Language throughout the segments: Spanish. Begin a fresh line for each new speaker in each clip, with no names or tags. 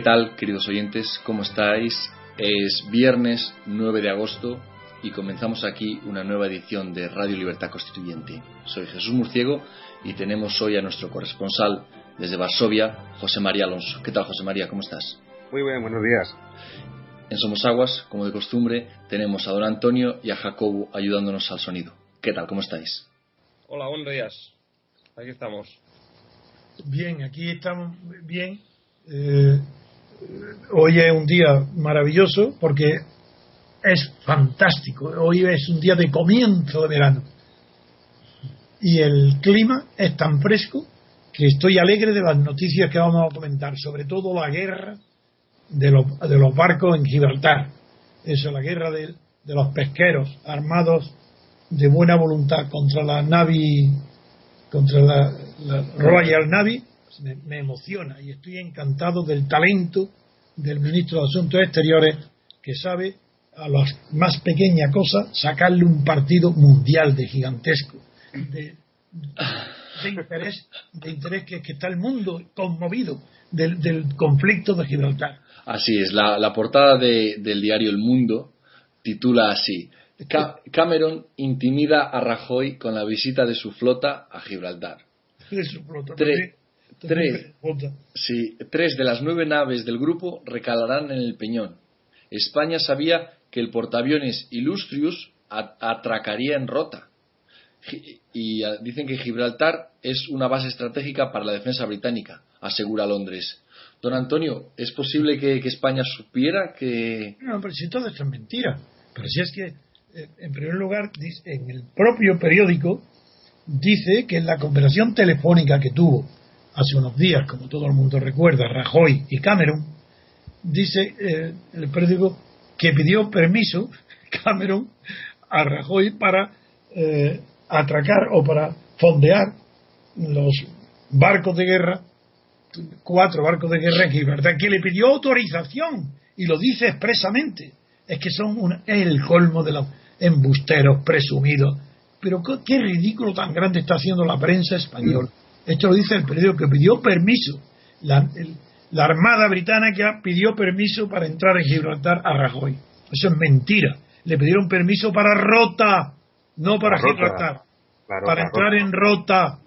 ¿Qué tal, queridos oyentes? ¿Cómo estáis? Es viernes 9 de agosto y comenzamos aquí una nueva edición de Radio Libertad Constituyente. Soy Jesús Murciego y tenemos hoy a nuestro corresponsal desde Varsovia, José María Alonso. ¿Qué tal, José María? ¿Cómo estás?
Muy bien, buenos días.
En Somos Aguas, como de costumbre, tenemos a don Antonio y a Jacobo ayudándonos al sonido. ¿Qué tal? ¿Cómo estáis?
Hola, buenos días. Aquí estamos.
Bien, aquí estamos bien. Eh, hoy es un día maravilloso porque es fantástico. Hoy es un día de comienzo de verano. Y el clima es tan fresco que estoy alegre de las noticias que vamos a comentar, sobre todo la guerra de los, de los barcos en Gibraltar. Eso, la guerra de, los pesqueros armados de buena voluntad contra la Navy, contra la, la Royal Navy, me, me, emociona y estoy encantado del talento del ministro de Asuntos Exteriores que sabe a las más pequeñas cosas sacarle un partido mundial de gigantesco, de, de interés, de interés que, que, está el mundo conmovido del, del, conflicto de Gibraltar.
Así es, la, la portada de, del diario El Mundo titula así. Cameron intimida a Rajoy con la visita de su flota a Gibraltar.
De su flota.
Tre Tres, sí, tres de las nueve naves del grupo recalarán en el Peñón. España sabía que el portaaviones Illustrious atracaría en Rota. Y dicen que Gibraltar es una base estratégica para la defensa británica, asegura Londres. Don Antonio, ¿es posible que, que España supiera que.?
No, pero si todo esto es mentira. Pero si es que, eh, en primer lugar, en el propio periódico dice que en la conversación telefónica que tuvo hace unos días, como todo el mundo recuerda, Rajoy y Cameron, dice eh, el periódico que pidió permiso Cameron a Rajoy para eh, atracar o para fondear los barcos de guerra, cuatro barcos de guerra en Gibraltar, que le pidió autorización y lo dice expresamente. Es que son un, el colmo de los embusteros presumidos. Pero qué, qué ridículo tan grande está haciendo la prensa española. Esto lo dice el periódico que pidió permiso. La, el, la Armada Británica pidió permiso para entrar en Gibraltar a Rajoy. Eso es mentira. Le pidieron permiso para Rota, no para
Rota.
Gibraltar.
Claro,
para entrar
Rota.
en Rota.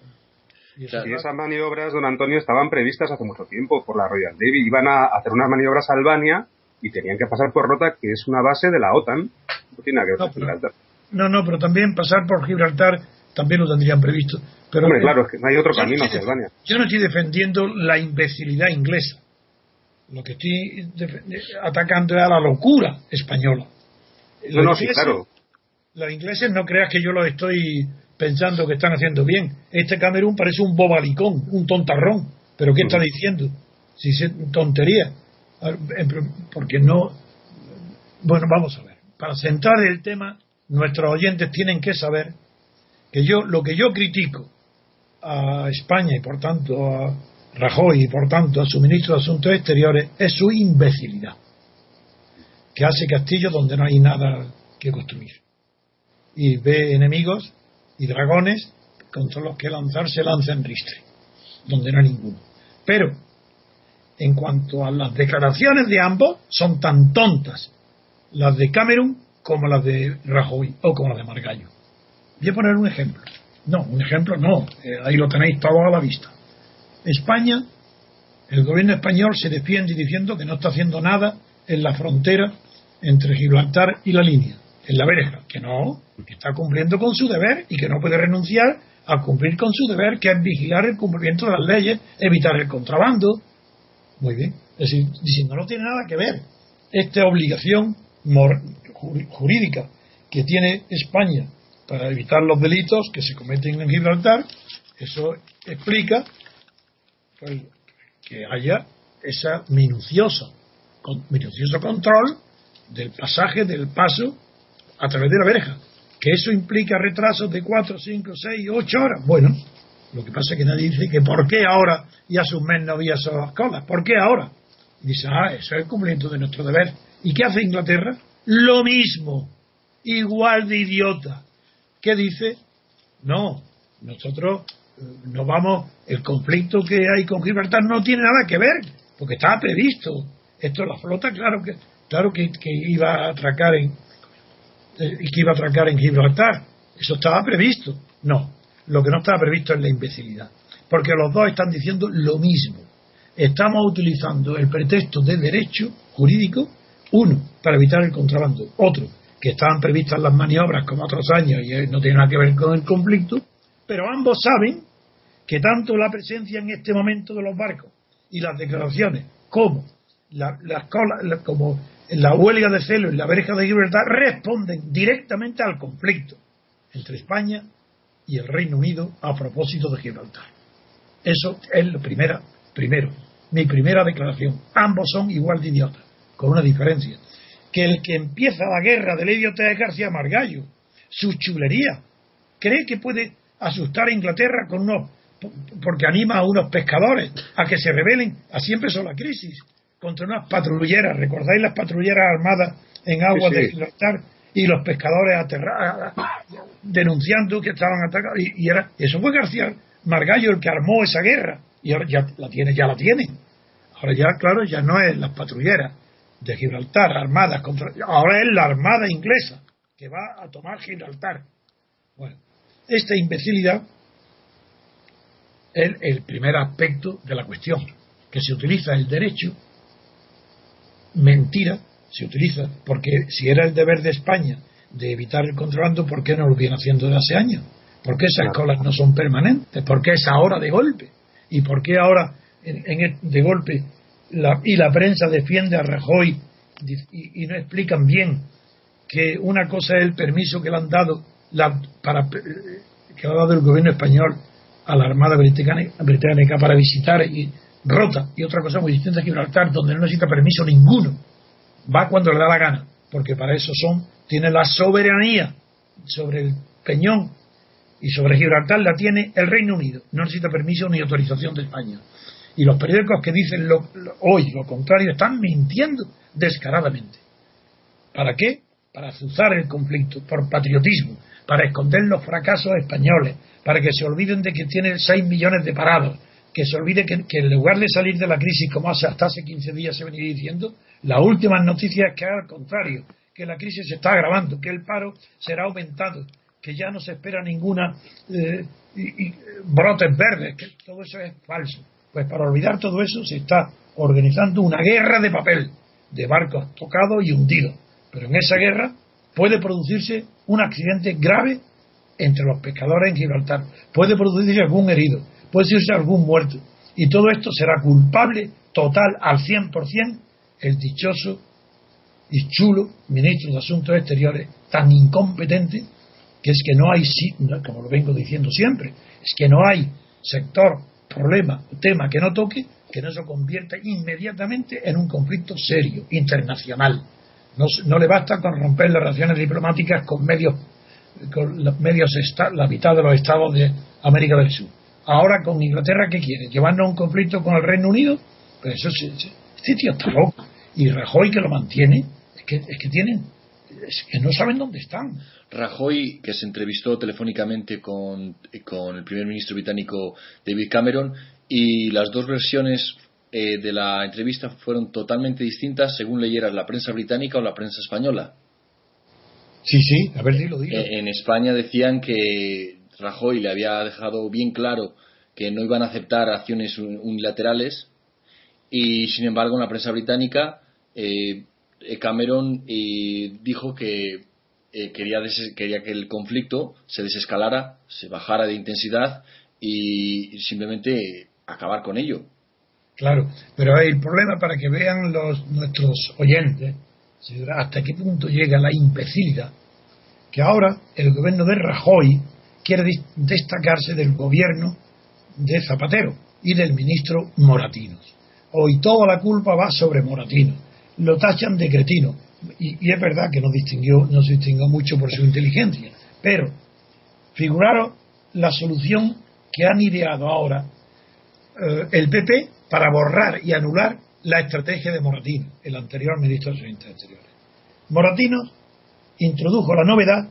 Y esas maniobras, don Antonio, estaban previstas hace mucho tiempo por la Royal Navy. Iban a hacer unas maniobras a Albania y tenían que pasar por Rota, que es una base de la OTAN. No tiene nada que ver
No,
con
pero-
Gibraltar.
No, no, pero también pasar por Gibraltar también lo tendrían previsto. Pero
Hombre, claro, es que no hay otro
yo
camino hacia Albania.
Yo no estoy defendiendo la imbecilidad inglesa. Lo que estoy atacando es a la locura española.
No,
Los
no, sí,
ingleses-
claro.
Los ingleses no creas que yo lo estoy pensando que están haciendo bien. Este Camerún parece un bobalicón, un tontarrón. ¿Pero qué está diciendo? Si es tontería. Porque no. Bueno, vamos a ver. Para centrar el tema, nuestros oyentes tienen que saber que yo lo que yo critico a España y por tanto a Rajoy y por tanto a su ministro de Asuntos Exteriores es su imbecilidad. que hace castillos donde no hay nada que construir. Y ve enemigos y dragones contra los que lanzarse lanza en ristre, donde no hay ninguno. Pero, en cuanto a las declaraciones de ambos, son tan tontas las de Cameron como las de Rajoy o como las de Margallo. Voy a poner un ejemplo. No, un ejemplo no, eh, ahí lo tenéis todo a la vista. España, el gobierno español se defiende diciendo que no está haciendo nada en la frontera entre Gibraltar y la línea, en la verja, que no, está cumpliendo con su deber y que no puede renunciar a cumplir con su deber, que es vigilar el cumplimiento de las leyes, evitar el contrabando. Muy bien, es decir, diciendo no tiene nada que ver. Esta obligación jurídica que tiene España para evitar los delitos que se cometen en Gibraltar, eso explica que haya esa minuciosa, minucioso control del pasaje, del paso a través de la verja. Que eso implica retrasos de 4, 5, 6, 8 horas. Bueno, lo que pasa es que nadie dice que por qué ahora y a sus mes no había esas colas. ¿Por qué ahora? Y dice, ah, eso es el cumplimiento de nuestro deber. ¿Y qué hace Inglaterra? Lo mismo, igual de idiota. ¿Qué dice? No, nosotros eh, no vamos, el conflicto que hay con Gibraltar no tiene nada que ver, porque estaba previsto. Esto la flota, claro que, claro que, iba a atracar en eh, que iba a atracar en Gibraltar. Eso estaba previsto. No, lo que no estaba previsto es la imbecilidad. Porque los dos están diciendo lo mismo. Estamos utilizando el pretexto de derecho jurídico, uno, para evitar el contrabando, otro, que estaban previstas las maniobras como otros años y no tiene nada que ver con el conflicto, pero ambos saben que tanto la presencia en este momento de los barcos y las declaraciones como la, como la huelga de celo y la verja de libertad responden directamente al conflicto entre España y el Reino Unido a propósito de Gibraltar. Eso es lo primera, primero, mi primera declaración. Ambos son igual de idiotas, con una diferencia que el que empieza la guerra de Lady de García Margallo, su chulería, cree que puede asustar a Inglaterra con unos porque anima a unos pescadores a que se rebelen. Así empezó la crisis contra unas patrulleras. ¿Recordáis las patrulleras armadas en aguas de Gibraltar y los pescadores aterrados, denunciando que estaban atacados? Y, era, eso fue García Margallo el que armó esa guerra. Y ahora ya la tiene, ya la tiene. Ahora ya, claro, ya no es las patrulleras de Gibraltar, armadas contra. Ahora es la armada inglesa que va a tomar Gibraltar. Bueno, esta imbecilidad es el primer aspecto de la cuestión, que se utiliza el derecho, mentira, se utiliza, porque si era el deber de España de evitar el contrabando, ¿por qué no lo viene haciendo desde hace años? ¿Por qué esas colas no son permanentes? ¿Por qué es ahora de golpe? ¿Y por qué ahora en, de golpe y la prensa defiende a Rajoy y, no explican bien que una cosa es el permiso que le han dado la, para, eh, que ha dado el gobierno español a la Armada británica, para visitar y Rota. Y otra cosa muy distinta es Gibraltar donde no necesita permiso ninguno. Va cuando le da la gana porque para eso son tiene la soberanía sobre el Peñón y sobre Gibraltar la tiene el Reino Unido. No necesita permiso ni autorización de España y los periódicos que dicen hoy lo contrario están mintiendo descaradamente. ¿Para qué? Para azuzar el conflicto, por patriotismo, para esconder los fracasos españoles, para que se olviden de que tienen 6 millones de parados, que se olvide que, en lugar de salir de la crisis como hace, hasta hace 15 días se venía diciendo, las últimas noticias es que al contrario, que la crisis se está agravando, que el paro será aumentado, que ya no se espera ninguna eh, brotes verdes, que todo eso es falso. Pues para olvidar todo eso se está organizando una guerra de papel, de barcos tocados y hundidos. Pero en esa guerra puede producirse un accidente grave entre los pescadores en Gibraltar, puede producirse algún herido, puede producirse algún muerto. Y todo esto será culpable total al 100% el dichoso y chulo ministro de Asuntos Exteriores, tan incompetente que es que no hay, como lo vengo diciendo siempre, es que no hay sector problema, tema que no toque, que no se convierta inmediatamente en un conflicto serio, internacional. No, le basta con romper las relaciones diplomáticas con medios, con los medios, la mitad de los estados de América del Sur. Ahora con Inglaterra, ¿qué quiere? ¿Llevarnos un conflicto con el Reino Unido? Pues eso este tío está loco. Y Rajoy que lo mantiene, Es que, es que tienen, es que no saben dónde están.
Rajoy, que se entrevistó telefónicamente con, con el primer ministro británico David Cameron, y las dos versiones eh, de la entrevista fueron totalmente distintas según leyeras la prensa británica o la prensa española.
Sí, sí, a ver si lo digo.
Eh, en España decían que Rajoy le había dejado bien claro que no iban a aceptar acciones unilaterales y sin embargo en la prensa británica eh, Cameron dijo que quería, quería que el conflicto se desescalara, se bajara de intensidad y simplemente acabar con ello.
Claro, pero el problema para que vean los nuestros oyentes hasta qué punto llega la imbecilidad que ahora el gobierno de Rajoy quiere destacarse del gobierno de Zapatero y del ministro Moratinos. Hoy toda la culpa va sobre Moratinos. Lo tachan de cretino. Y, es verdad que no, distinguió, no se distinguió mucho por su inteligencia. Pero, figuraros la solución que han ideado ahora eh, el PP para borrar y anular la estrategia de Moratino, el anterior ministro de Asuntos Exteriores. Moratino introdujo la novedad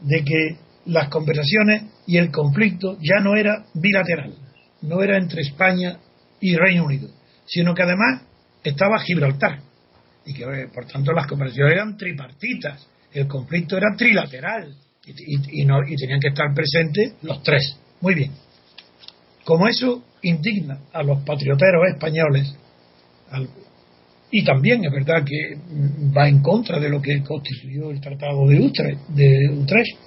de que las conversaciones y el conflicto ya no era bilateral, no era entre España y Reino Unido, sino que además estaba Gibraltar y que por tanto las conversaciones eran tripartitas, el conflicto era trilateral y, y tenían que estar presentes los tres. Muy bien. Como eso indigna a los patrioteros españoles, y también es verdad que va en contra de lo que constituyó el Tratado de Utrecht, de Utrecht.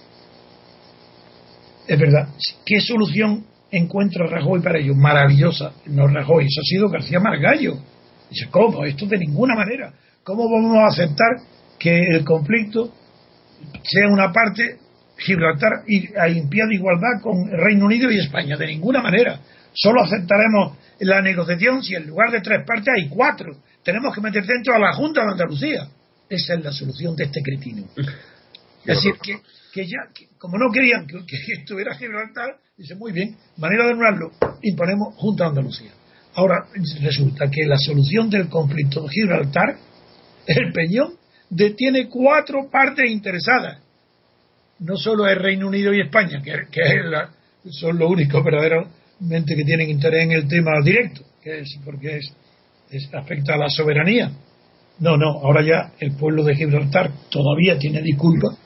Es verdad. ¿Qué solución encuentra Rajoy para ello? Maravillosa. No Rajoy, eso ha sido García Margallo. Dice, ¿cómo? Esto de ninguna manera. ¿Cómo vamos a aceptar que el conflicto sea una parte Gibraltar y a de igualdad con Reino Unido y España. De ninguna manera. Solo aceptaremos la negociación si en lugar de tres partes hay cuatro. Tenemos que meter dentro a la Junta de Andalucía. Esa es la solución de este cretino. Es decir, que, ya, como no querían que, estuviera Gibraltar, dice muy bien, manera de anularlo, imponemos Junta de Andalucía. Ahora resulta que la solución del conflicto de Gibraltar, el Peñón, tiene cuatro partes interesadas no solo el Reino Unido y España, que, son los únicos verdaderamente que tienen interés en el tema directo, que es porque es, afecta a la soberanía. No, no, ahora ya el pueblo de Gibraltar todavía tiene disculpas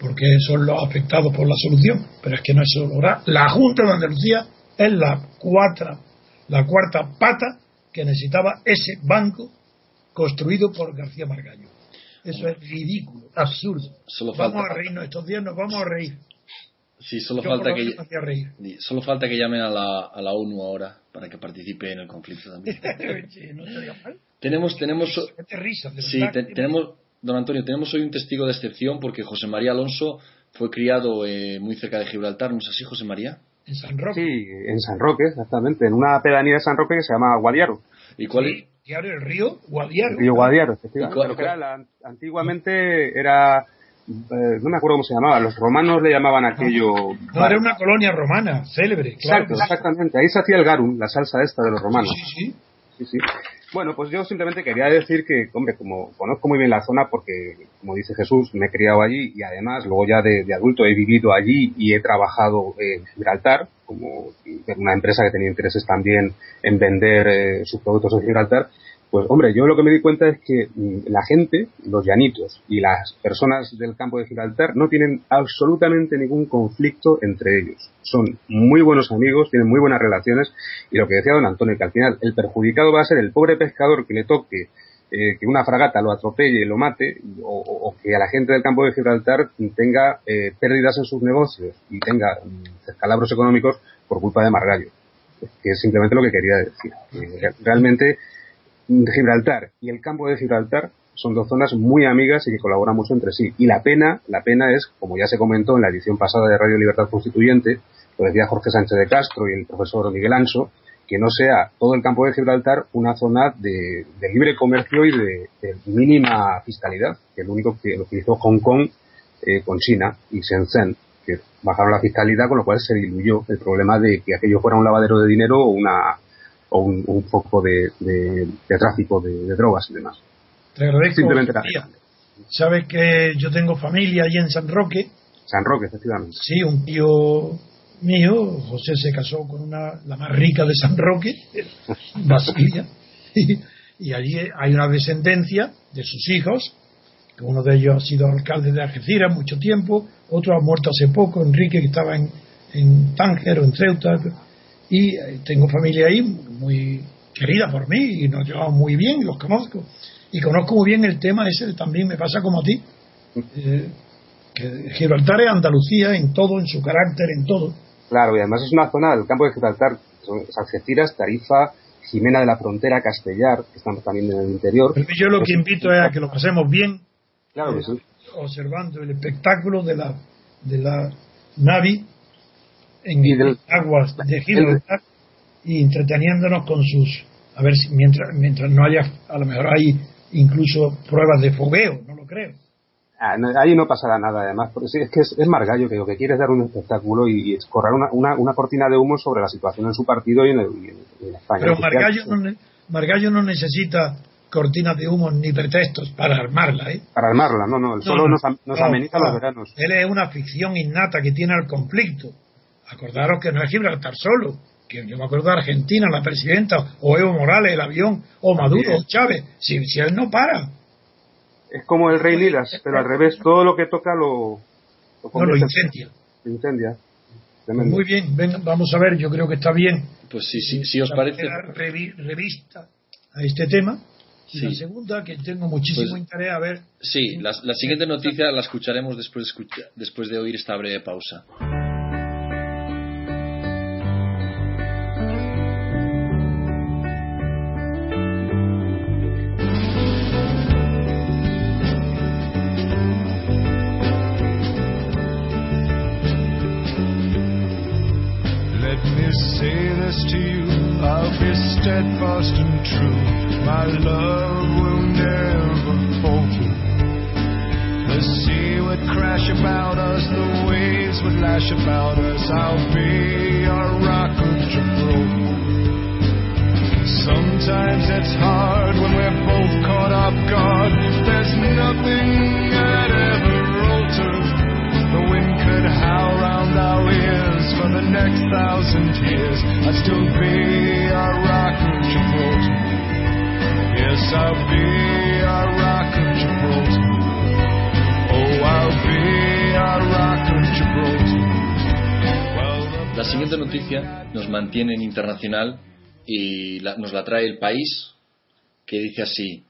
porque son los afectados por la solución, pero es que no es solo. Ahora, la Junta de Andalucía es la, cuarta, la cuarta pata que necesitaba ese banco construido por García Margallo. Eso es ridículo, absurdo. vamos a reírnos estos días, nos vamos a reír.
Sí, solo falta que solo falta que llamen a la, a la ONU ahora para que participe en el conflicto también. no mal. Tenemos tenemos sí, tenemos don Antonio, tenemos hoy un testigo de excepción porque José María Alonso fue criado eh, muy cerca de Gibraltar, ¿no es así, José María?
En San Roque.
Sí, en San Roque, exactamente, en una pedanía de San Roque que se llama Guadiaro.
¿Y cuál es?
el río Guadiaro.
El río Guadiaro, efectivamente. Era antiguamente era, eh, no me acuerdo cómo se llamaba, los romanos le llamaban aquello...
No, era una colonia romana, célebre, claro.
Exacto, exactamente. Ahí se hacía el garum, la salsa esta de los romanos. Sí, sí. sí, sí. Bueno, pues yo simplemente quería decir que, hombre, como conozco muy bien la zona porque, como dice Jesús, me he criado allí y además luego ya de, adulto he vivido allí y he trabajado en Gibraltar, como una empresa que tenía intereses también en vender eh, sus productos en Gibraltar, pues hombre, yo lo que me di cuenta es que mm, la gente, los llanitos y las personas del campo de Gibraltar no tienen absolutamente ningún conflicto entre ellos. Son muy buenos amigos, tienen muy buenas relaciones y lo que decía don Antonio, que al final el perjudicado va a ser el pobre pescador que le toque eh, que una fragata lo atropelle y lo mate, o, que a la gente del campo de Gibraltar tenga eh, pérdidas en sus negocios y tenga mm, escalabros económicos por culpa de Margallo. Que es simplemente lo que quería decir. realmente Gibraltar y el campo de Gibraltar son dos zonas muy amigas y que colaboran mucho entre sí. Y la pena, la pena es, como ya se comentó en la edición pasada de Radio Libertad Constituyente, lo decía Jorge Sánchez de Castro y el profesor Miguel Anso, que no sea todo el campo de Gibraltar una zona de, libre comercio y de, mínima fiscalidad, que es lo único que lo Hong Kong eh, con China y Shenzhen, que bajaron la fiscalidad, con lo cual se diluyó el problema de que aquello fuera un lavadero de dinero o una o un, foco de, tráfico de, drogas y demás.
Te agradezco, Sabes que yo tengo familia allí en San Roque.
San Roque, efectivamente.
Sí, un tío mío, José se casó con una, la más rica de San Roque, Basilia, y, y allí hay una descendencia de sus hijos, que uno de ellos ha sido alcalde de Algeciras mucho tiempo, otro ha muerto hace poco, Enrique, que estaba en, en Tánger o en Ceuta, y eh, tengo familia ahí muy querida por mí y nos llevamos muy bien y los conozco. Y conozco muy bien el tema ese, también me pasa como a ti. Eh, que Gibraltar es Andalucía en todo, en su carácter, en todo.
Claro, y además es una zona del campo de Gibraltar, son Algeciras, Tarifa, Jimena de la Frontera, Castellar, que estamos también en el interior.
Pero yo lo que invito es a que lo pasemos bien,
Claro que sí.
observando el espectáculo de la, de la Navi en
Y del-
aguas de Gibraltar y entreteniéndonos con sus a ver si mientras mientras no haya a lo mejor hay incluso pruebas de fogueo no lo creo
Ah, no, ahí no pasará nada, además, porque sí, es que es, es Margallo que lo que quiere es dar un espectáculo y, y escorrer una, una, una cortina de humo sobre la situación en su partido y en, el, y en- y en España.
pero Margallo no, Margallo no necesita cortinas de humo ni pretextos para armarla ¿eh?
Para armarla, no, no,
No,
solo
no,
nos, am- nos
no,
ameniza
no.
los veranos.
Él es una ficción innata que tiene al conflicto. Acordaros que no es Gibraltar solo, que yo me acuerdo de Argentina, la presidenta, o Evo Morales, el avión, o Maduro, o Chávez. Si, si él no para,
Es como el rey Midas, pero al revés, todo lo que toca lo,
no lo
convierte-
incendia.
lo incendia. Tremendo.
Muy bien, ven, vamos a ver, yo creo que está bien.
Pues sí, sí, si os parece.
revi- revista a este tema. Y
Sí.
la segunda, que tengo muchísimo
Pues-
interés a ver.
Sí, la, la siguiente noticia la escucharemos después de, escucha- después de oír esta breve pausa.
And true. My love will never falter. The sea would crash about us, the waves would lash about us. I'll be a rock of Gibraltar. Sometimes it's hard when we're both caught off guard. There's nothing
La siguiente noticia nos mantiene en internacional y la- nos la trae el país que dice así: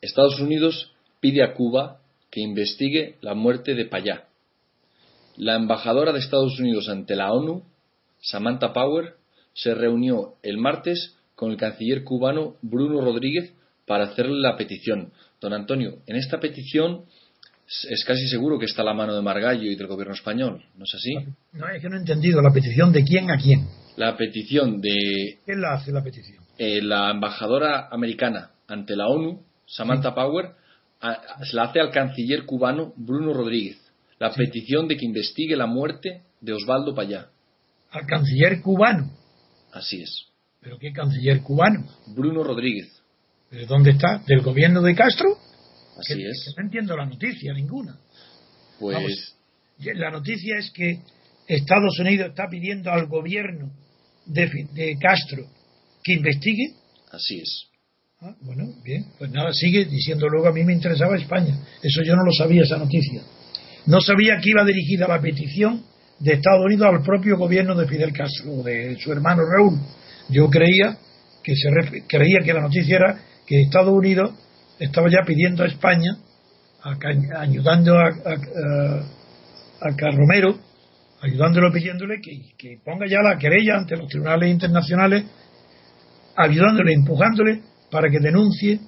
Estados Unidos pide a Cuba que investigue la muerte de Payá. La embajadora de Estados Unidos ante la ONU, Samantha Power, se reunió el martes con el canciller cubano Bruno Rodríguez para hacerle la petición. Don Antonio, en esta petición es- casi seguro que está la mano de Margallo y del gobierno español, ¿no es así?
No, es que no he entendido la petición de quién a quién.
La petición de
¿Quién la hace la petición?
eh, la embajadora americana ante la ONU, Samantha Power, a- se la hace al canciller cubano Bruno Rodríguez. La petición de que investigue la muerte de Osvaldo Payá.
Al canciller cubano.
Así es.
¿Pero qué canciller cubano?
Bruno Rodríguez.
¿De dónde está? ¿Del gobierno de Castro?
Así
Que-
es.
que no entiendo la noticia ninguna.
Pues
Vamos. La noticia es que Estados Unidos está pidiendo al gobierno de Castro que investigue.
así es.
Ah, bueno, bien, pues nada, sigue diciendo luego a mí me interesaba España. Eso yo no lo sabía, esa noticia. No sabía que iba dirigida la petición de Estados Unidos al propio gobierno de Fidel Castro, o de su hermano Raúl. Yo creía que se creía que la noticia era que Estados Unidos estaba ya pidiendo a España, a ayudando a, a, a- Carromero, ayudándolo pidiéndole que, que ponga ya la querella ante los tribunales internacionales, ayudándole, empujándole para que denuncie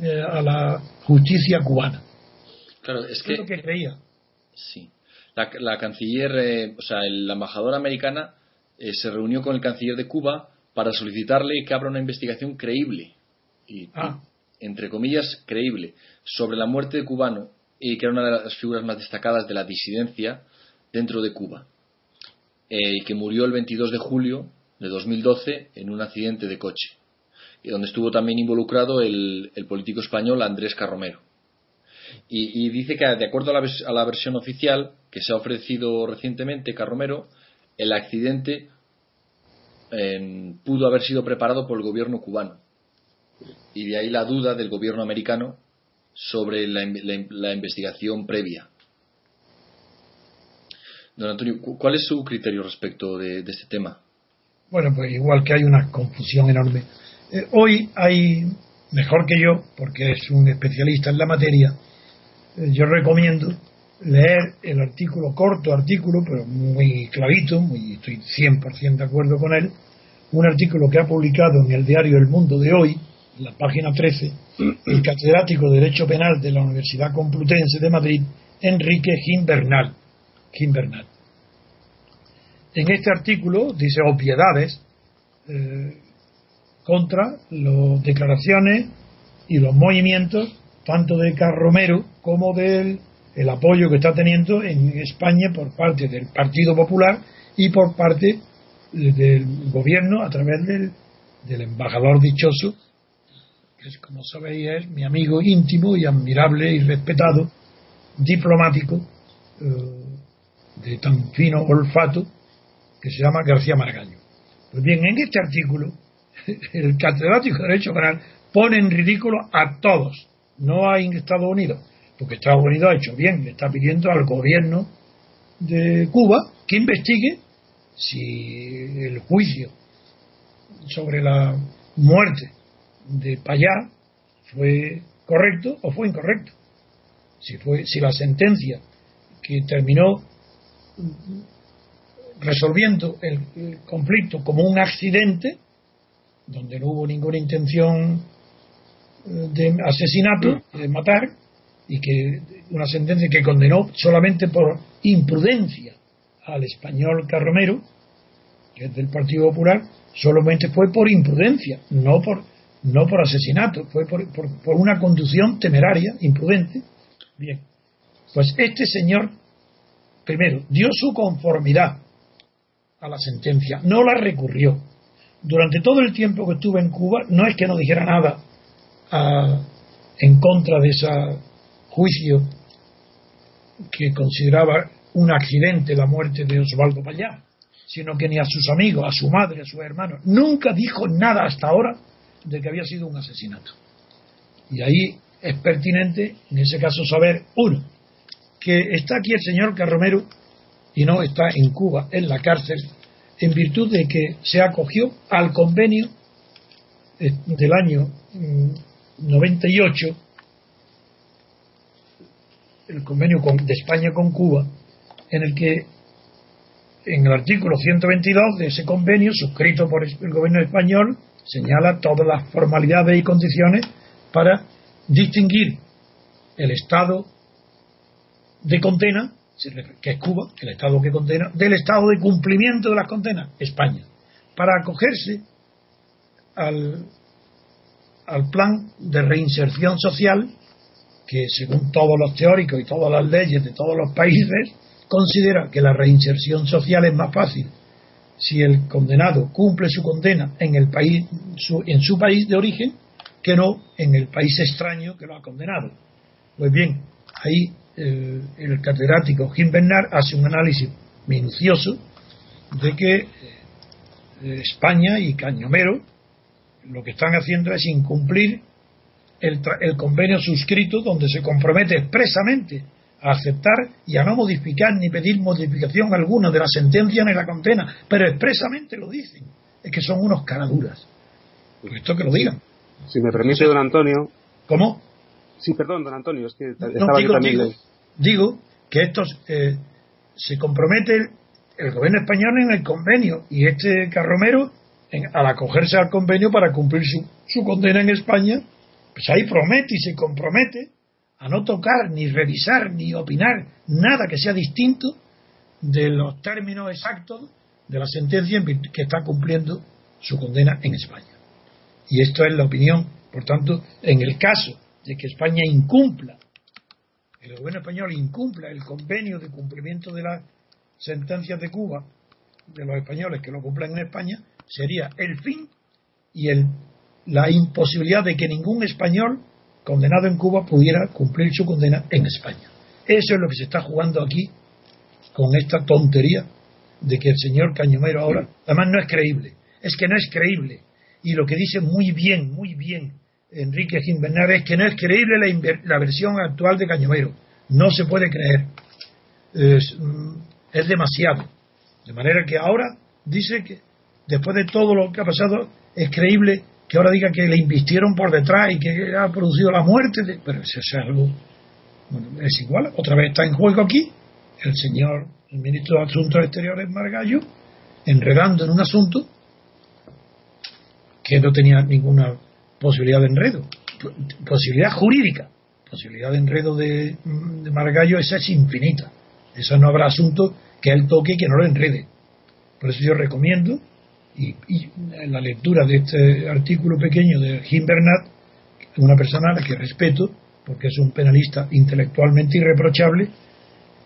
eh, a la justicia cubana.
Claro, es que
es lo que creía.
Sí. La, la canciller, eh, o sea, el- la embajadora americana eh, se reunió con el canciller de Cuba para solicitarle que abra una investigación creíble, y,
Ah.
entre comillas, creíble, sobre la muerte de cubano y que era una de las figuras más destacadas de la disidencia dentro de Cuba, eh, y que murió el 22 de julio de 2012 en un accidente de coche, y donde estuvo también involucrado el, el político español Andrés Carromero. Y, dice que, de acuerdo a la, versión oficial que se ha ofrecido recientemente, Carromero, el accidente pudo haber sido preparado por el gobierno cubano. Y de ahí la duda del gobierno americano sobre la, investigación previa. Don Antonio, ¿cuál es su criterio respecto de, este tema?
Bueno, pues igual que hay una confusión enorme. Eh, hoy hay, mejor que yo, porque es un especialista en la materia, eh, yo recomiendo leer el artículo, corto artículo, pero muy clarito, muy, estoy 100% de acuerdo con él, un artículo que ha publicado en el diario El Mundo de hoy, en la página 13, el catedrático de Derecho Penal de la Universidad Complutense de Madrid, Enrique Gimbernal. Gimbernal. En este artículo dice obviedades eh, contra las declaraciones y los movimientos tanto de Carromero como del el apoyo que está teniendo en España por parte del Partido Popular y por parte del gobierno a través del, del embajador dichoso, que es, como sabéis, es mi amigo íntimo y admirable y respetado diplomático eh, de tan fino olfato que se llama García Margallo. Pues bien, en este artículo, el catedrático de Derecho Penal pone en ridículo a todos, no a Estados Unidos, porque Estados Unidos ha hecho bien, le está pidiendo al gobierno de Cuba que investigue si el juicio sobre la muerte de Payá fue correcto o fue incorrecto. Si, fue, si la sentencia que terminó resolviendo el, conflicto como un accidente, donde no hubo ninguna intención de asesinato, de matar, y que una sentencia que condenó solamente por imprudencia al español Carromero, que es del Partido Popular, solamente fue por imprudencia, no por, no por asesinato, fue por, por una conducción temeraria, imprudente. Bien, pues este señor, primero, dio su conformidad a la sentencia, no la recurrió. Durante todo el tiempo que estuve en Cuba, no es que no dijera nada ah, en contra de ese juicio que consideraba un accidente la muerte de Osvaldo Payá, sino que ni a sus amigos, a su madre, a sus hermanos, nunca dijo nada hasta ahora de que había sido un asesinato. Y ahí es pertinente, en ese caso, saber, uno, que está aquí el señor Carromero y no está en Cuba, en la cárcel, en virtud de que se acogió al convenio eh, del año 98, mm, el convenio de España con Cuba, en el que en el artículo 122 de ese convenio, suscrito por el gobierno español, señala todas las formalidades y condiciones para distinguir el estado de condena que es Cuba, el Estado que condena, del Estado de cumplimiento de las condenas, España, para acogerse al, al plan de reinserción social que según todos los teóricos y todas las leyes de todos los países considera que la reinserción social es más fácil si el condenado cumple su condena en el país en su país de origen que no en el país extraño que lo ha condenado. Pues bien, ahí el, catedrático Jim Bernard hace un análisis minucioso de que eh, España y Cañomero lo que están haciendo es incumplir el, el, convenio suscrito donde se compromete expresamente a aceptar y a no modificar ni pedir modificación alguna de la sentencia ni la condena, pero expresamente lo dicen. Es que son unos caraduras. Por esto que lo digan.
Si me permite, don Antonio.
¿Cómo?
Sí, perdón, don Antonio, es que
estaba digo, también digo, que estos eh, se compromete el, gobierno español en el convenio y este Carromero al acogerse al convenio para cumplir su, su condena en España, pues ahí promete y se compromete a no tocar, ni revisar, ni opinar nada que sea distinto de los términos exactos de la sentencia que está cumpliendo su condena en España. Y esto es la opinión, por tanto, en el caso de que España incumpla, el gobierno español incumpla el convenio de cumplimiento de las sentencias de Cuba, de los españoles que lo cumplan en España, sería el fin y el, la imposibilidad de que ningún español condenado en Cuba pudiera cumplir su condena en España. Eso es lo que se está jugando aquí con esta tontería de que el señor Cañomero ahora, además no es creíble, es que no es creíble. Y lo que dice muy bien, muy bien Enrique Gimbernal es que no es creíble la, la versión actual de Cañomero. No se puede creer. Es, mm, es demasiado. De manera que ahora dice que después de todo lo que ha pasado, es creíble que ahora diga que le invistieron por detrás y que ha producido la muerte. De, pero eso es algo. Bueno, es igual. Otra vez está en juego aquí el señor el ministro de Asuntos Exteriores Margallo enredando en un asunto que no tenía ninguna posibilidad de enredo, posibilidad jurídica, posibilidad de enredo de, de Margallo esa es infinita. Eso no habrá asunto que él toque y que no lo enrede. Por eso yo recomiendo, y, la lectura de este artículo pequeño de Jim Bernat, una persona a la que respeto, porque es un penalista intelectualmente irreprochable,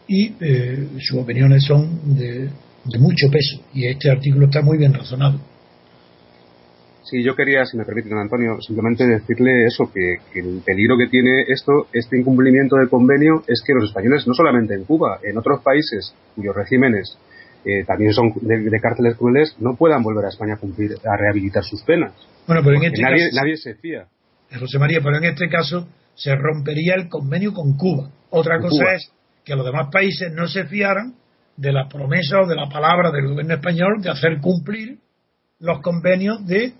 y eh, sus opiniones son de, de mucho peso, y este artículo está muy bien razonado.
Sí, yo quería, si me permite, don Antonio, simplemente decirle eso, que, que, el peligro que tiene esto, este incumplimiento del convenio, es que los españoles, no solamente en Cuba, en otros países cuyos regímenes eh, también son de, de, cárceles crueles, no puedan volver a España a cumplir, a rehabilitar sus penas.
Bueno, pero en este
nadie,
caso,
nadie se fía.
José María, pero en este caso se rompería el convenio con Cuba. Otra cosa
Cuba.
es que los demás países no se fiaran de la promesa o de la palabra del gobierno español de hacer cumplir los convenios de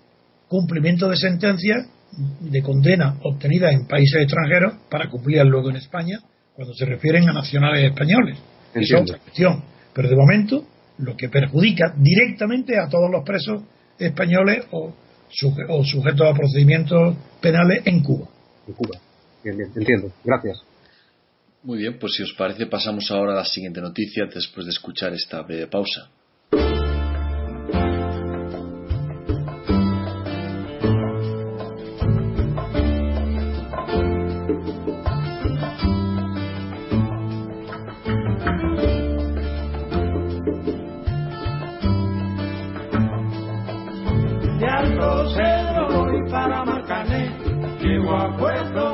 cumplimiento de sentencias de condena obtenidas en países extranjeros para cumplirlas luego en España cuando se refieren a nacionales españoles. Esa es otra cuestión. Pero de momento lo que perjudica directamente a todos los presos españoles o, suje o sujetos a procedimientos penales en Cuba.
En Cuba. Bien, bien, entiendo. Gracias.
Muy bien, pues si os parece pasamos ahora a la siguiente noticia después de escuchar esta breve pausa.
Llego a Puerto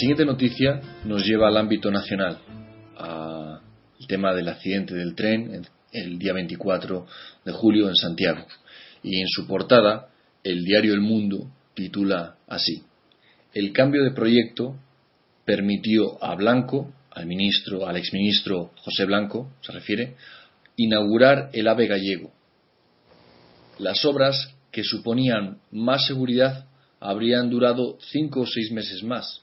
siguiente noticia nos lleva al ámbito nacional, al tema del accidente del tren el día 24 de julio en Santiago. Y en su portada, el diario El Mundo titula así: El cambio de proyecto permitió a Blanco, al ministro, al exministro José Blanco, se refiere, inaugurar el AVE gallego. Las obras que suponían más seguridad habrían durado cinco o seis meses más.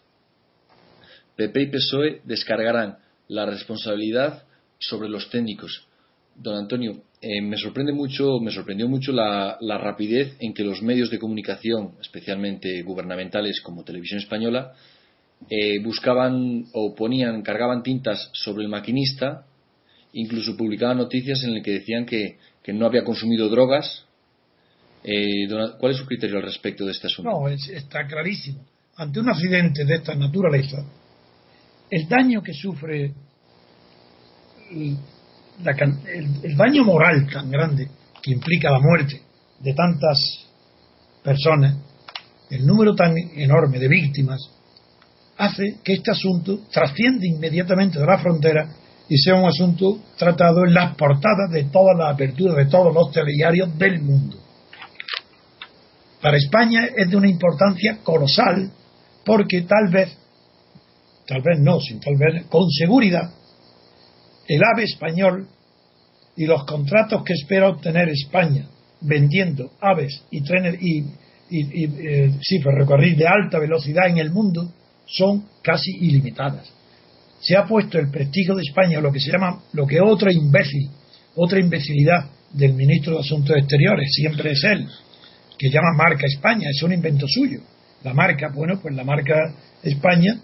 PP y PSOE descargarán la responsabilidad sobre los técnicos. Don Antonio, eh, me sorprende mucho, me sorprendió mucho la, rapidez en que los medios de comunicación, especialmente gubernamentales como Televisión Española, eh, buscaban o ponían, cargaban tintas sobre el maquinista, incluso publicaban noticias en las que decían que, que no había consumido drogas. Eh, ¿Cuál es su criterio al respecto de este asunto?
No, es, está clarísimo. Ante un accidente de esta naturaleza, el daño que sufre, la, el, el, daño moral tan grande que implica la muerte de tantas personas, el número tan enorme de víctimas, hace que este asunto trascienda inmediatamente de la frontera y sea un asunto tratado en las portadas de todas las aperturas de todos los telediarios del mundo. Para España es de una importancia colosal porque tal vez tal vez no, sin tal vez, con seguridad, el AVE español y los contratos que espera obtener España vendiendo aves y trenes y, y, y eh, sí, ferrocarril de alta velocidad en el mundo son casi ilimitadas. Se ha puesto el prestigio de España, lo que se llama, lo que otra imbécil, otra imbecilidad del ministro de Asuntos Exteriores, siempre es él, que llama marca España, es un invento suyo. La marca, bueno, pues la marca España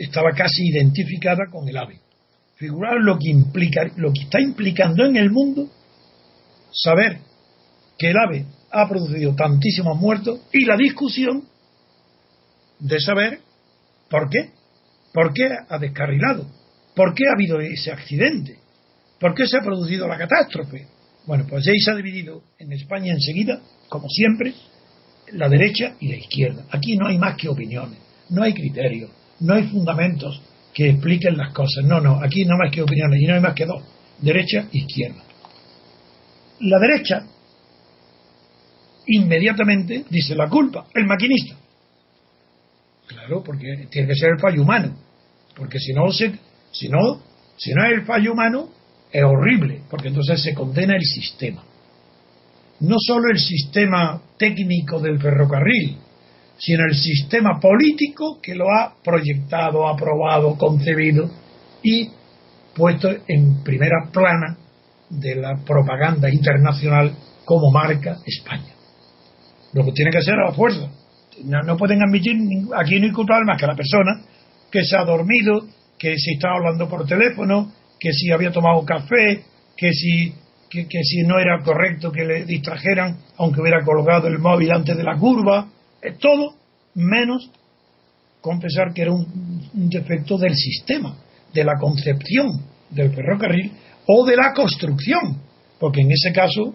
estaba casi identificada con el AVE. Figurar lo que implica, lo que está implicando en el mundo saber que el AVE ha producido tantísimos muertos y la discusión de saber por qué, por qué ha descarrilado, por qué ha habido ese accidente, por qué se ha producido la catástrofe. Bueno, pues ahí se ha dividido en España enseguida, como siempre, la derecha y la izquierda. Aquí no hay más que opiniones, no hay criterios, no hay fundamentos que expliquen las cosas. No, no, aquí no más que opiniones y no hay más que dos, derecha e izquierda. La derecha inmediatamente dice la culpa, el maquinista. Claro, porque tiene que ser el fallo humano. Porque si no, se, si no, si no es el fallo humano, es horrible, porque entonces se condena el sistema. No solo el sistema técnico del ferrocarril, sino el sistema político que lo ha proyectado, aprobado, concebido y puesto en primera plana de la propaganda internacional como marca España. Lo que tiene que ser a la fuerza. No, pueden admitir aquí hay culpable más que la persona que se ha dormido, que si estaba hablando por teléfono, que si había tomado café, que si, que, si no era correcto que le distrajeran, aunque hubiera colgado el móvil antes de la curva, todo menos confesar que era un, un defecto del sistema, de la concepción del ferrocarril o de la construcción, porque en ese caso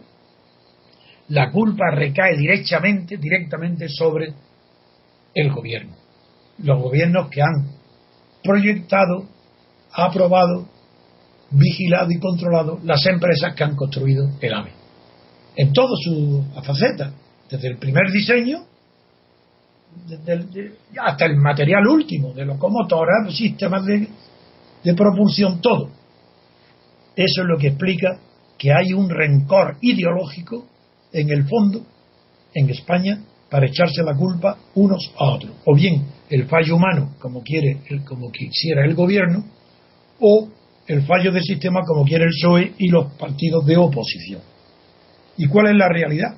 la culpa recae directamente, directamente sobre el gobierno. Los gobiernos que han proyectado, aprobado, vigilado y controlado las empresas que han construido el AVE. En todas sus facetas, desde el primer diseño hasta el material último, de locomotoras, sistemas de, de propulsión, todo. Eso es lo que explica que hay un rencor ideológico en el fondo en España para echarse la culpa unos a otros. O bien el fallo humano, como, quiere, como quisiera el gobierno, o el fallo del sistema, como quiere el PSOE y los partidos de oposición. ¿Y cuál es la realidad?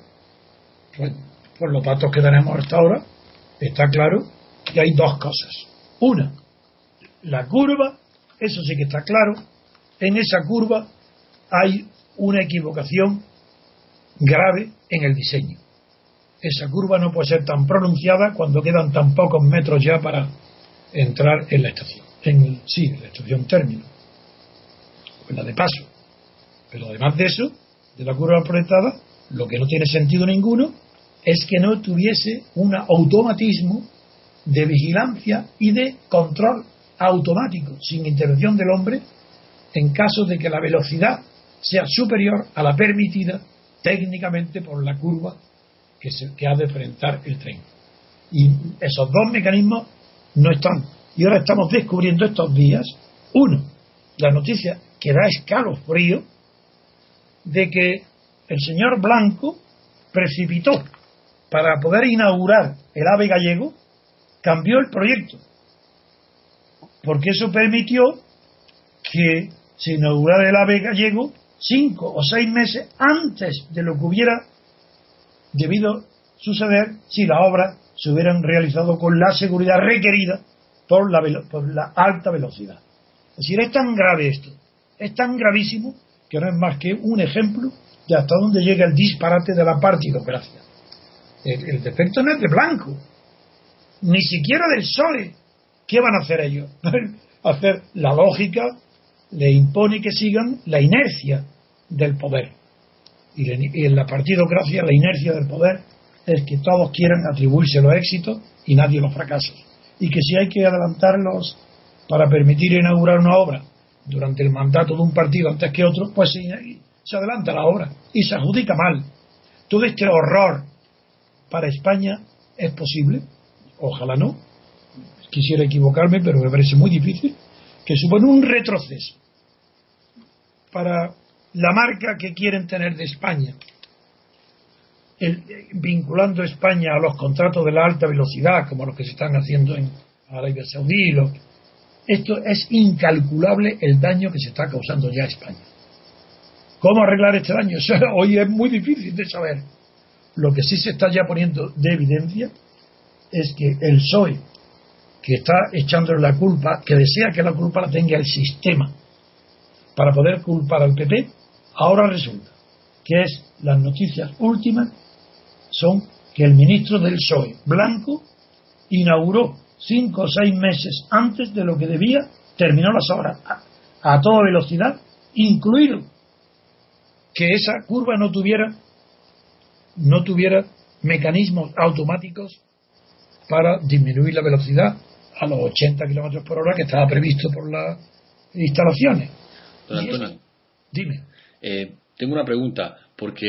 Pues, por los datos que tenemos hasta ahora, está claro que hay dos cosas. Una, la curva, eso sí que está claro, en esa curva hay una equivocación grave en el diseño. Esa curva no puede ser tan pronunciada cuando quedan tan pocos metros ya para entrar en la estación. En, sí, en la estación término. En la de paso. Pero además de eso, de la curva proyectada, lo que no tiene sentido ninguno es que no tuviese un automatismo de vigilancia y de control automático, sin intervención del hombre, en caso de que la velocidad sea superior a la permitida técnicamente por la curva que, se, ha de enfrentar el tren. Y esos dos mecanismos no están. Y ahora estamos descubriendo estos días, uno, la noticia que da escalofrío de que el señor Blanco precipitó para poder inaugurar el AVE gallego, cambió el proyecto, porque eso permitió que se inaugurara el AVE gallego cinco o seis meses antes de lo que hubiera debido suceder si la obra se hubieran realizado con la seguridad requerida por la, por la alta velocidad. Es decir, es tan grave esto, es tan gravísimo que no es más que un ejemplo de hasta dónde llega el disparate de la partidocracia. El, defecto no es de Blanco, ni siquiera del PSOE. ¿Qué van a hacer ellos? hacer la lógica le impone que sigan la inercia del poder. Y en la partidocracia la inercia del poder es que todos quieran atribuirse los éxitos y nadie los fracasos. Y que si hay que adelantarlos para permitir inaugurar una obra durante el mandato de un partido antes que otro, pues se adelanta la obra y se adjudica mal. Todo este horror para España es posible, ojalá no, quisiera equivocarme, pero me parece muy difícil, que supone un retroceso para la marca que quieren tener de España, vinculando España a los contratos de la alta velocidad, como los que se están haciendo en Arabia Saudí. esto es incalculable el daño que se está causando ya a España. ¿Cómo arreglar este daño? hoy es muy difícil de saber. Lo que sí se está ya poniendo de evidencia es que el PSOE, que está echándole la culpa, que desea que la culpa la tenga el sistema para poder culpar al PP, ahora resulta que es las noticias últimas son que el ministro del PSOE, Blanco, inauguró cinco o seis meses antes de lo que debía, terminó las obras a, a toda velocidad, incluido que esa curva no tuviera no tuviera mecanismos automáticos para disminuir la velocidad a los 80 kilómetros por hora que estaba previsto por las instalaciones.
Don Antonio,
Dime.
eh, tengo una pregunta, porque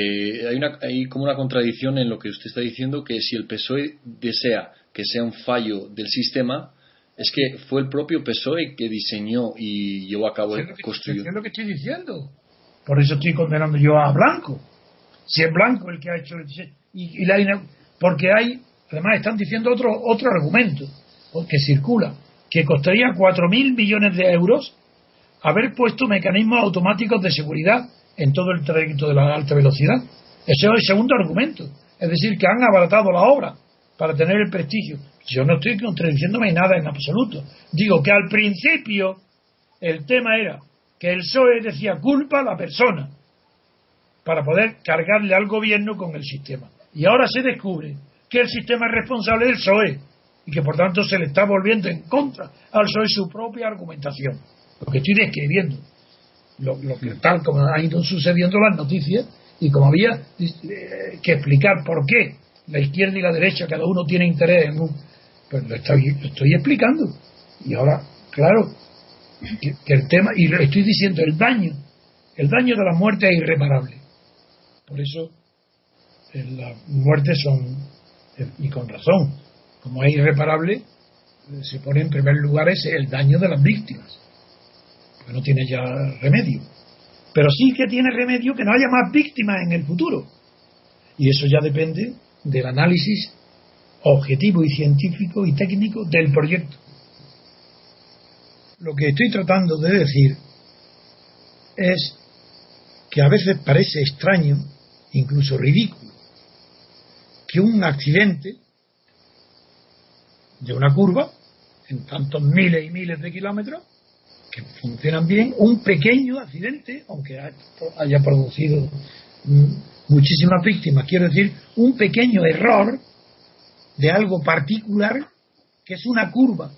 hay, una, hay como una contradicción en lo que usted está diciendo, que si el PSOE desea que sea un fallo del sistema, es que fue el propio PSOE que diseñó y llevó a cabo,
¿Qué es lo que-
construyó.
es lo que estoy diciendo? Por eso estoy condenando yo a Blanco. Si es Blanco el que ha hecho el. Y, y la porque hay, además están diciendo otro, otro argumento que circula, que costaría 4.000 millones de euros haber puesto mecanismos automáticos de seguridad en todo el trayecto de la alta velocidad. Ese es el segundo argumento. Es decir, que han abaratado la obra para tener el prestigio. Yo no estoy contradiciéndome nada en absoluto. Digo que al principio el tema era que el PSOE decía culpa a la persona para poder cargarle al gobierno con el sistema. Y ahora se descubre que el sistema es responsable del PSOE y que por tanto se le está volviendo en contra al PSOE su propia argumentación. Lo que estoy describiendo, lo, lo que tal como han ido sucediendo las noticias y como había eh, que explicar por qué la izquierda y la derecha cada uno tiene interés en un pues lo estoy, lo estoy explicando y ahora claro que, que el tema y lo estoy diciendo el daño el daño de la muerte es irreparable por eso eh, las muertes son eh, y con razón como es irreparable eh, se pone en primer lugar ese el daño de las víctimas porque no tiene ya remedio pero sí que tiene remedio que no haya más víctimas en el futuro y eso ya depende del análisis objetivo y científico y técnico del proyecto. Lo que estoy tratando de decir es que a veces parece extraño, incluso ridículo, que un accidente de una curva, en tantos miles y miles de kilómetros, que funcionan bien, un pequeño accidente, aunque haya producido mm, muchísimas víctimas, quiero decir, un pequeño error de algo particular, que es una curva,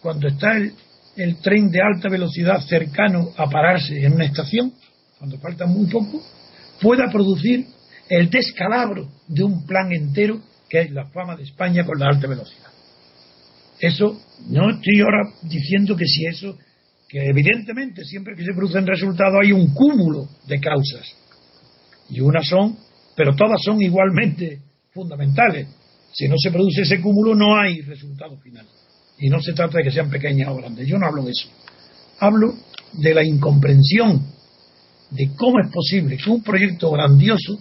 cuando está el, el tren de alta velocidad cercano a pararse en una estación, cuando falta muy poco, pueda producir el descalabro de un plan entero que es la fama de España con la alta velocidad. Eso, no estoy ahora diciendo que si eso, que evidentemente siempre que se producen resultados hay un cúmulo de causas. Y unas son, pero todas son igualmente fundamentales. Si no se produce ese cúmulo no hay resultado final. Y no se trata de que sean pequeñas o grandes. Yo no hablo de eso. Hablo de la incomprensión de cómo es posible que un proyecto grandioso,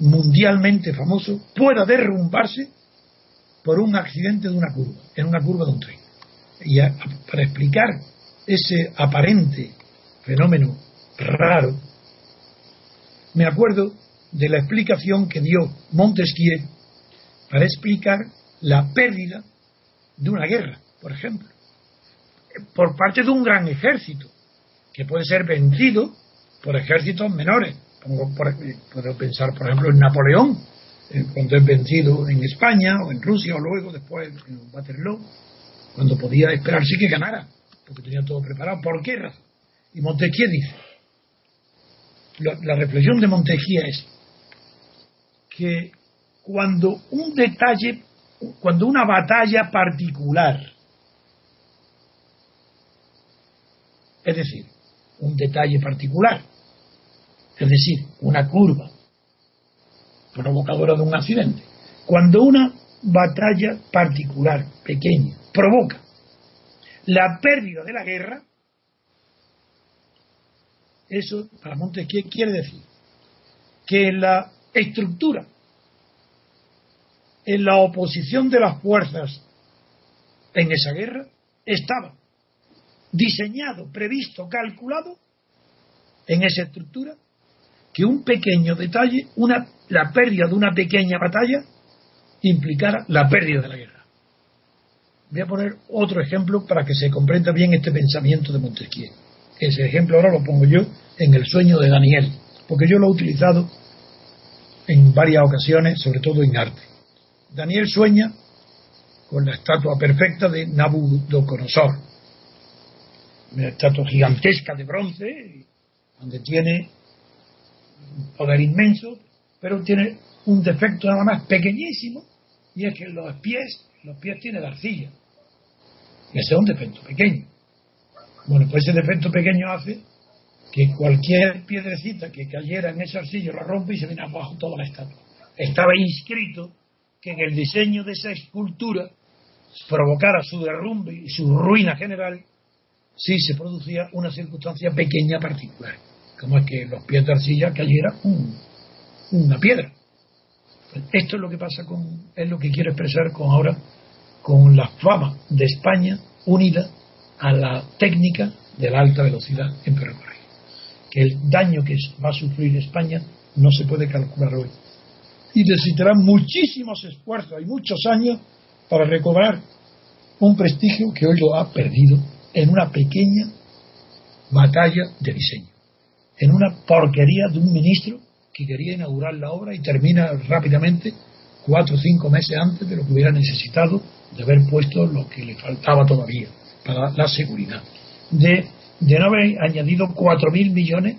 mundialmente famoso, pueda derrumbarse por un accidente de una curva, en una curva de un tren. Y para explicar ese aparente fenómeno raro, me acuerdo de la explicación que dio Montesquieu para explicar la pérdida de una guerra, por ejemplo, por parte de un gran ejército, que puede ser vencido por ejércitos menores. Pongo por, puedo pensar, por ejemplo, en Napoleón, eh, cuando es vencido en España o en Rusia o luego después en Waterloo, cuando podía esperarse que ganara, porque tenía todo preparado. ¿Por qué razón? Y Montesquieu dice, la, la reflexión de Montesquieu es que cuando un detalle, cuando una batalla particular, es decir, un detalle particular, es decir, una curva provocadora de un accidente, cuando una batalla particular, pequeña, provoca la pérdida de la guerra, eso para Montesquieu quiere decir que la estructura, en la oposición de las fuerzas en esa guerra, estaba diseñado, previsto, calculado en esa estructura que un pequeño detalle, una, la pérdida de una pequeña batalla, implicara la pérdida de la guerra. Voy a poner otro ejemplo para que se comprenda bien este pensamiento de Montesquieu. Ese ejemplo ahora lo pongo yo en el sueño de Daniel, porque yo lo he utilizado en varias ocasiones, sobre todo en arte. Daniel sueña con la estatua perfecta de Nabucodonosor, una estatua gigantesca de bronce, donde tiene poder inmenso, pero tiene un defecto nada más pequeñísimo, y es que los pies, los pies tiene de arcilla. Y ese es un defecto pequeño. Bueno, pues ese defecto pequeño hace que cualquier piedrecita que cayera en ese arcillo la rompe y se viene abajo toda la estatua. Estaba inscrito que en el diseño de esa escultura provocara su derrumbe y su ruina general si se producía una circunstancia pequeña particular, como es que los pies de arcilla cayera una piedra. Esto es lo que pasa con, es lo que quiero expresar con ahora, con la fama de España unida a la técnica de la alta velocidad en ferrocarril. Que el daño que va a sufrir España no se puede calcular hoy. Y necesitará muchísimos esfuerzos y muchos años para recobrar un prestigio que hoy lo ha perdido en una pequeña batalla de diseño, en una porquería de un ministro que quería inaugurar la obra y termina rápidamente cuatro o cinco meses antes de lo que hubiera necesitado de haber puesto lo que le faltaba todavía para la seguridad, de, de no haber añadido cuatro mil millones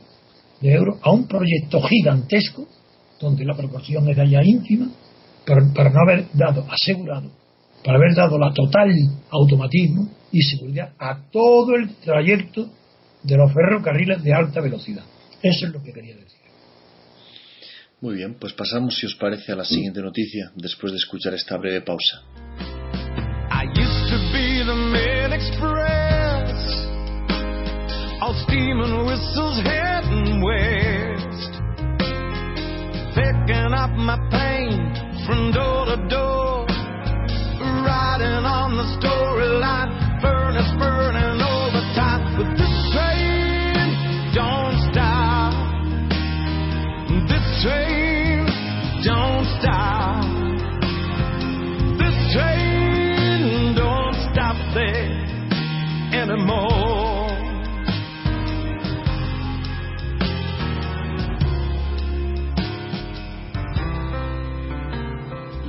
de euros a un proyecto gigantesco donde la proporción era ya ínfima, para no haber dado, asegurado, para haber dado la total automatismo y seguridad a todo el trayecto de los ferrocarriles de alta velocidad. Eso es lo que quería decir.
Muy bien, pues pasamos, si os parece, a la siguiente noticia después de escuchar esta breve pausa.
I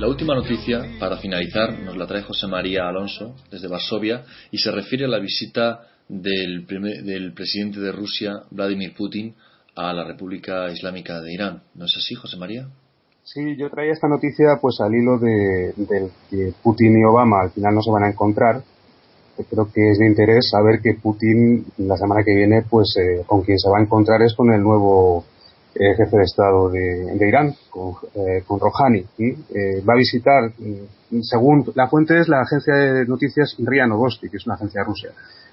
La última noticia, para finalizar, nos la trae José María Alonso desde Varsovia y se refiere a la visita del, primer- del presidente de Rusia, Vladimir Putin, a la República Islámica de Irán. ¿No es así, José María?
Sí, yo traía esta noticia pues al hilo de, que Putin y Obama al final no se van a encontrar. Creo que es de interés saber que Putin la semana que viene pues eh, con quien se va a encontrar es con el nuevo eh, jefe de Estado de, de Irán, con, eh, con Rouhani. ¿sí? Eh, va a visitar, mm, según la fuente es la agencia de noticias RIA Novosti, que es una agencia rusa.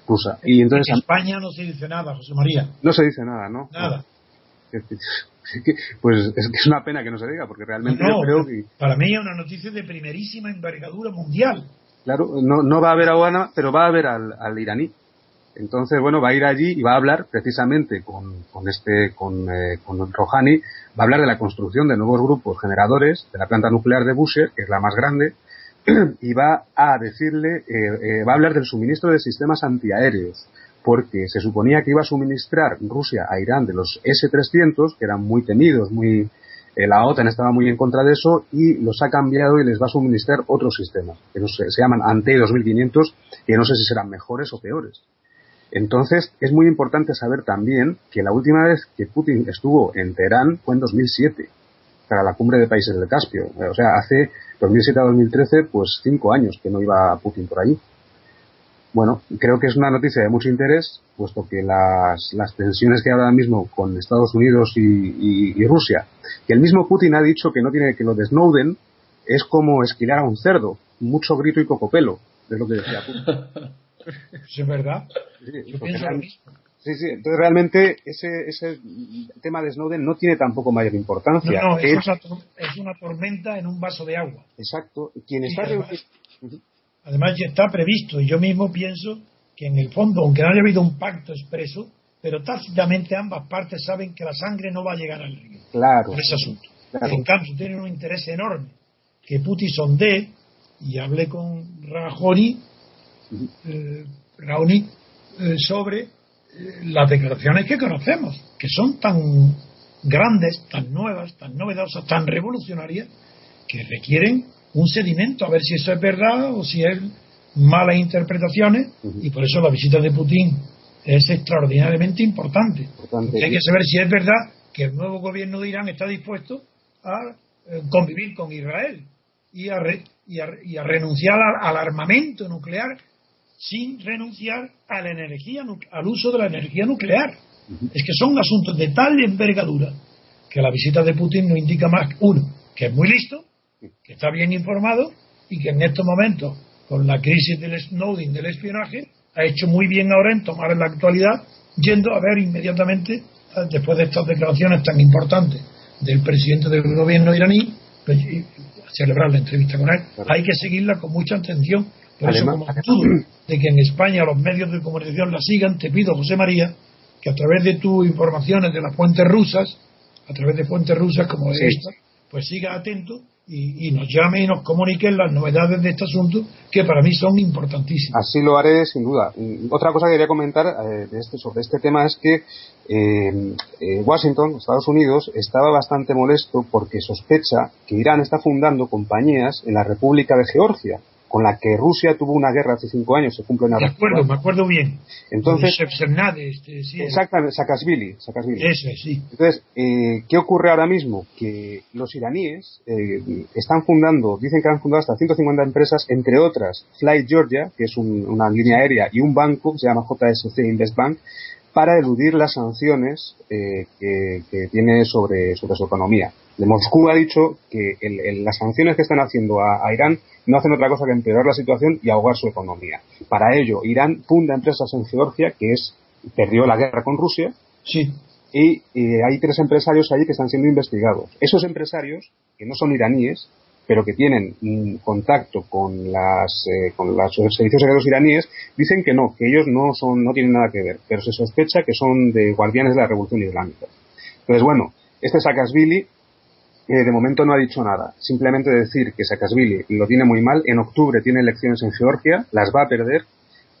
rusa. Y entonces
en España no se dice nada, José María.
no se dice nada, ¿no?
Nada.
Pues es que es una pena que no se diga, porque realmente
No,
yo creo que
Para mí es una noticia de primerísima envergadura mundial.
Claro, no, no va a ver a Obama, pero va a al, al iraní. Entonces, bueno, va a ir allí y va a hablar precisamente con, con este, con, eh, con Rouhani, va a hablar de la construcción de nuevos grupos generadores de la planta nuclear de Bushehr, que es la más grande, y va a decirle, eh, eh, va a hablar del suministro de sistemas antiaéreos, porque se suponía que iba a suministrar Rusia a Irán de los S-300, que eran muy temidos, muy, eh, la OTAN estaba muy en contra de eso y los ha cambiado y les va a suministrar otros sistemas, que no se llaman Ante 2500, que no sé si serán mejores o peores. Entonces, es muy importante saber también que la última vez que Putin estuvo en Teherán fue en 2007, para la cumbre de países del Caspio. Eh, O sea, hace 2007 a 2013, pues cinco años que no iba Putin por allí. Bueno, creo que es una noticia de mucho interés, puesto que las, las tensiones que hay ahora mismo con Estados Unidos y, y- y Rusia, que el mismo Putin ha dicho que no tiene que lo de es como esquilar a un cerdo, mucho grito y poco pelo, es lo que decía Putin.
Eso es verdad.
Sí,
Yo pienso lo
real-
mismo.
sí, sí, entonces realmente ese, ese tema de Snowden no tiene tampoco mayor
No,
importancia.
no, es
Es-
una, tor- es una tormenta en un vaso de agua.
exacto, quien
Sí,
está
además-
reunido-
Además ya está previsto y yo mismo pienso que en el fondo, aunque no haya habido un pacto expreso, pero tácitamente ambas partes saben que la sangre no va a llegar al río.
Claro.
Por ese asunto.
Claro.
En cambio, tienen un interés enorme que Putin sondee, y hablé con Rajoy, eh, Raoni, eh, sobre eh, las declaraciones que conocemos, que son tan grandes, tan nuevas, tan novedosas, tan revolucionarias, que requieren un sedimento, a ver si eso es verdad o si es malas interpretaciones, y por eso la visita de Putin es extraordinariamente importante.
Importante.
Hay que saber si es verdad que el nuevo gobierno de Irán está dispuesto a eh, convivir con Israel y a, re- y a- y a renunciar al, al armamento nuclear sin renunciar a la energía, al uso de la energía nuclear. Es que son asuntos de tal envergadura que la visita de Putin no indica más que uno, que es muy listo, que está bien informado y que en estos momentos, con la crisis del Snowden, del espionaje, ha hecho muy bien ahora en tomar en la actualidad, yendo a ver inmediatamente, eh, después de estas declaraciones tan importantes del presidente del gobierno iraní, pues, celebrar la entrevista con él. Hay que seguirla con mucha atención. De que en España los medios de comunicación la sigan, te pido, José María, que a través de tus informaciones de las fuentes rusas, a través de fuentes rusas como
Sí.
esta, pues siga atento y, y nos llame y nos comunique las novedades de este asunto que para mí son importantísimas.
Así lo haré sin duda. Otra cosa que quería comentar eh, de este, sobre este tema es que eh, eh, Washington, Estados Unidos, estaba bastante molesto porque sospecha que Irán está fundando compañías en la República de Georgia, con la que Rusia tuvo una guerra hace cinco años, se cumple una
De acuerdo, me acuerdo bien.
Entonces,
este, sí,
exactamente, Saakashvili, Saakashvili.
ese, sí.
Entonces, eh, ¿qué ocurre ahora mismo? Que los iraníes eh, están fundando, dicen que han fundado hasta 150 empresas, entre otras Fly Georgia, que es un- una línea aérea, y un banco, que se llama JSC Invest Bank, para eludir las sanciones eh, que, que tiene sobre, sobre su economía. De Moscú ha dicho que el- el- las sanciones que están haciendo a, a Irán no hacen otra cosa que empeorar la situación y ahogar su economía. Para ello, Irán funda empresas en Georgia, que es perdió la guerra con Rusia,
Sí,
y eh, hay tres empresarios ahí que están siendo investigados. Esos empresarios, que no son iraníes, pero que tienen mm, contacto con las eh, con los servicios secretos iraníes, dicen que no, que ellos no son no tienen nada que ver, pero se sospecha que son de guardianes de la revolución islámica. Entonces, bueno, este Saakashvili eh, de momento no ha dicho nada. Simplemente decir que Saakashvili lo tiene muy mal. En octubre tiene elecciones en Georgia, las va a perder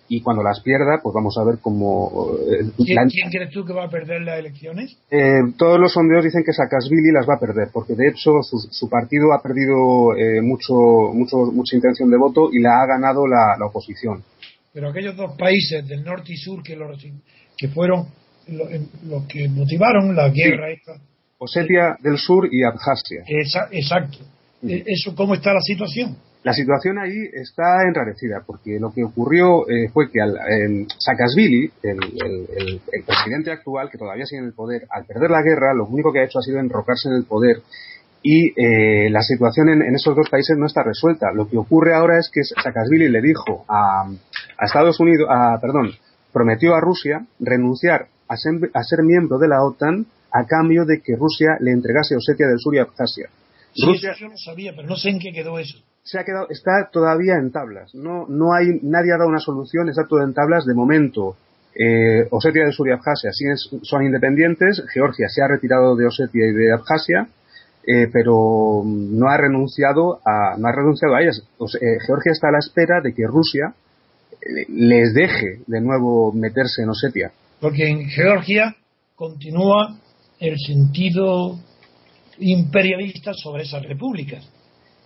y cuando las pierda, pues vamos a ver cómo eh,
¿Quién,
la-
quién crees tú que va a perder las elecciones?
eh, todos los sondeos dicen que Saakashvili las va a perder, porque de hecho su, su partido ha perdido eh, mucho, mucho, mucha intención de voto y la ha ganado la, la oposición.
Pero aquellos dos países del norte y sur que, los, que fueron lo- los que motivaron la guerra esta.
Osetia del Sur y Abjasia.
Esa- exacto. E- ¿Eso cómo está la situación?
La situación ahí está enrarecida, porque lo que ocurrió eh, fue que al, eh, Saakashvili, el, el- el- el presidente actual, que todavía sigue en el poder, al perder la guerra, lo único que ha hecho ha sido enrocarse en el poder y eh, la situación en, en esos dos países no está resuelta. Lo que ocurre ahora es que Saakashvili le dijo a, a Estados Unidos, a, perdón, prometió a Rusia renunciar a ser, a ser miembro de la OTAN a cambio de que Rusia le entregase Osetia del Sur y Abjasia.
Sí,
Rusia-
eso yo lo sabía, pero no sé en qué quedó eso.
se ha quedado, está todavía en tablas. No, no hay, nadie ha dado una solución, está todo en tablas. De momento, eh, Osetia del Sur y Abjasia siguen- son independientes. Georgia se ha retirado de Osetia y de Abjasia, eh, pero no ha renunciado a, no ha renunciado a ellas. O sea, eh, Georgia está a la espera de que Rusia eh, les deje de nuevo meterse en Osetia.
Porque en Georgia continúa el sentido imperialista sobre esas repúblicas.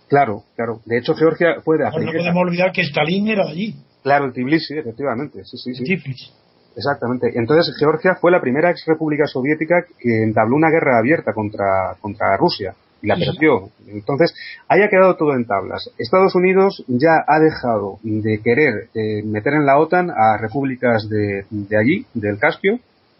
Claro, claro. De hecho, Georgia fue de
no podemos olvidar que Stalin era de allí,
Claro, el Tbilisi, efectivamente. Sí, sí, sí.
Tiflis.
Exactamente. Entonces Georgia fue la primera ex república soviética que entabló una guerra abierta contra, contra Rusia y la perdió. Entonces, ahí ha quedado todo en tablas. Estados Unidos ya ha dejado de querer eh, meter en la OTAN a repúblicas de, de allí, del Caspio,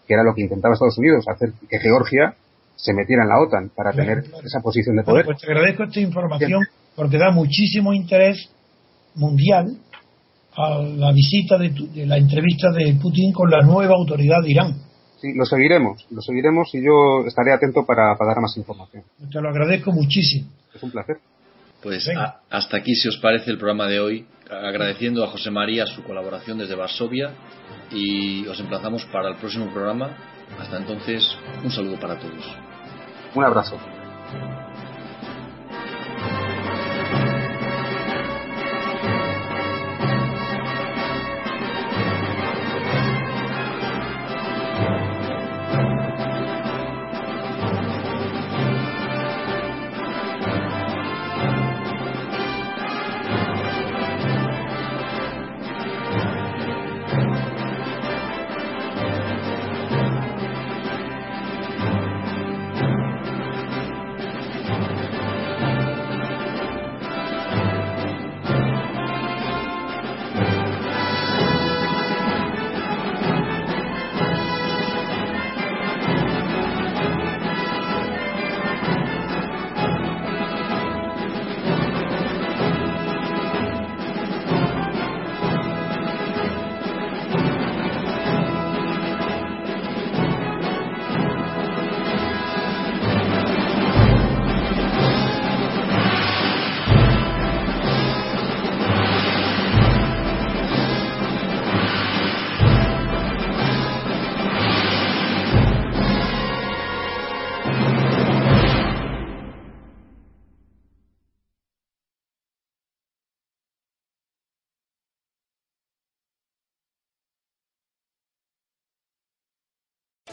que era lo que intentaba Estados Unidos, hacer que Georgia se metiera en la OTAN para
Claro,
tener
claro.
esa posición de poder.
pues te agradezco esta información porque da muchísimo interés mundial a la visita de, tu- de la entrevista de Putin con la nueva autoridad de Irán.
Sí, lo seguiremos, lo seguiremos y yo estaré atento para, para dar más información.
Te lo agradezco muchísimo.
Es un placer.
Pues a- hasta aquí, si os parece, el programa de hoy, agradeciendo a José María su colaboración desde Varsovia y os emplazamos para el próximo programa. Hasta entonces, un saludo para todos.
Un abrazo.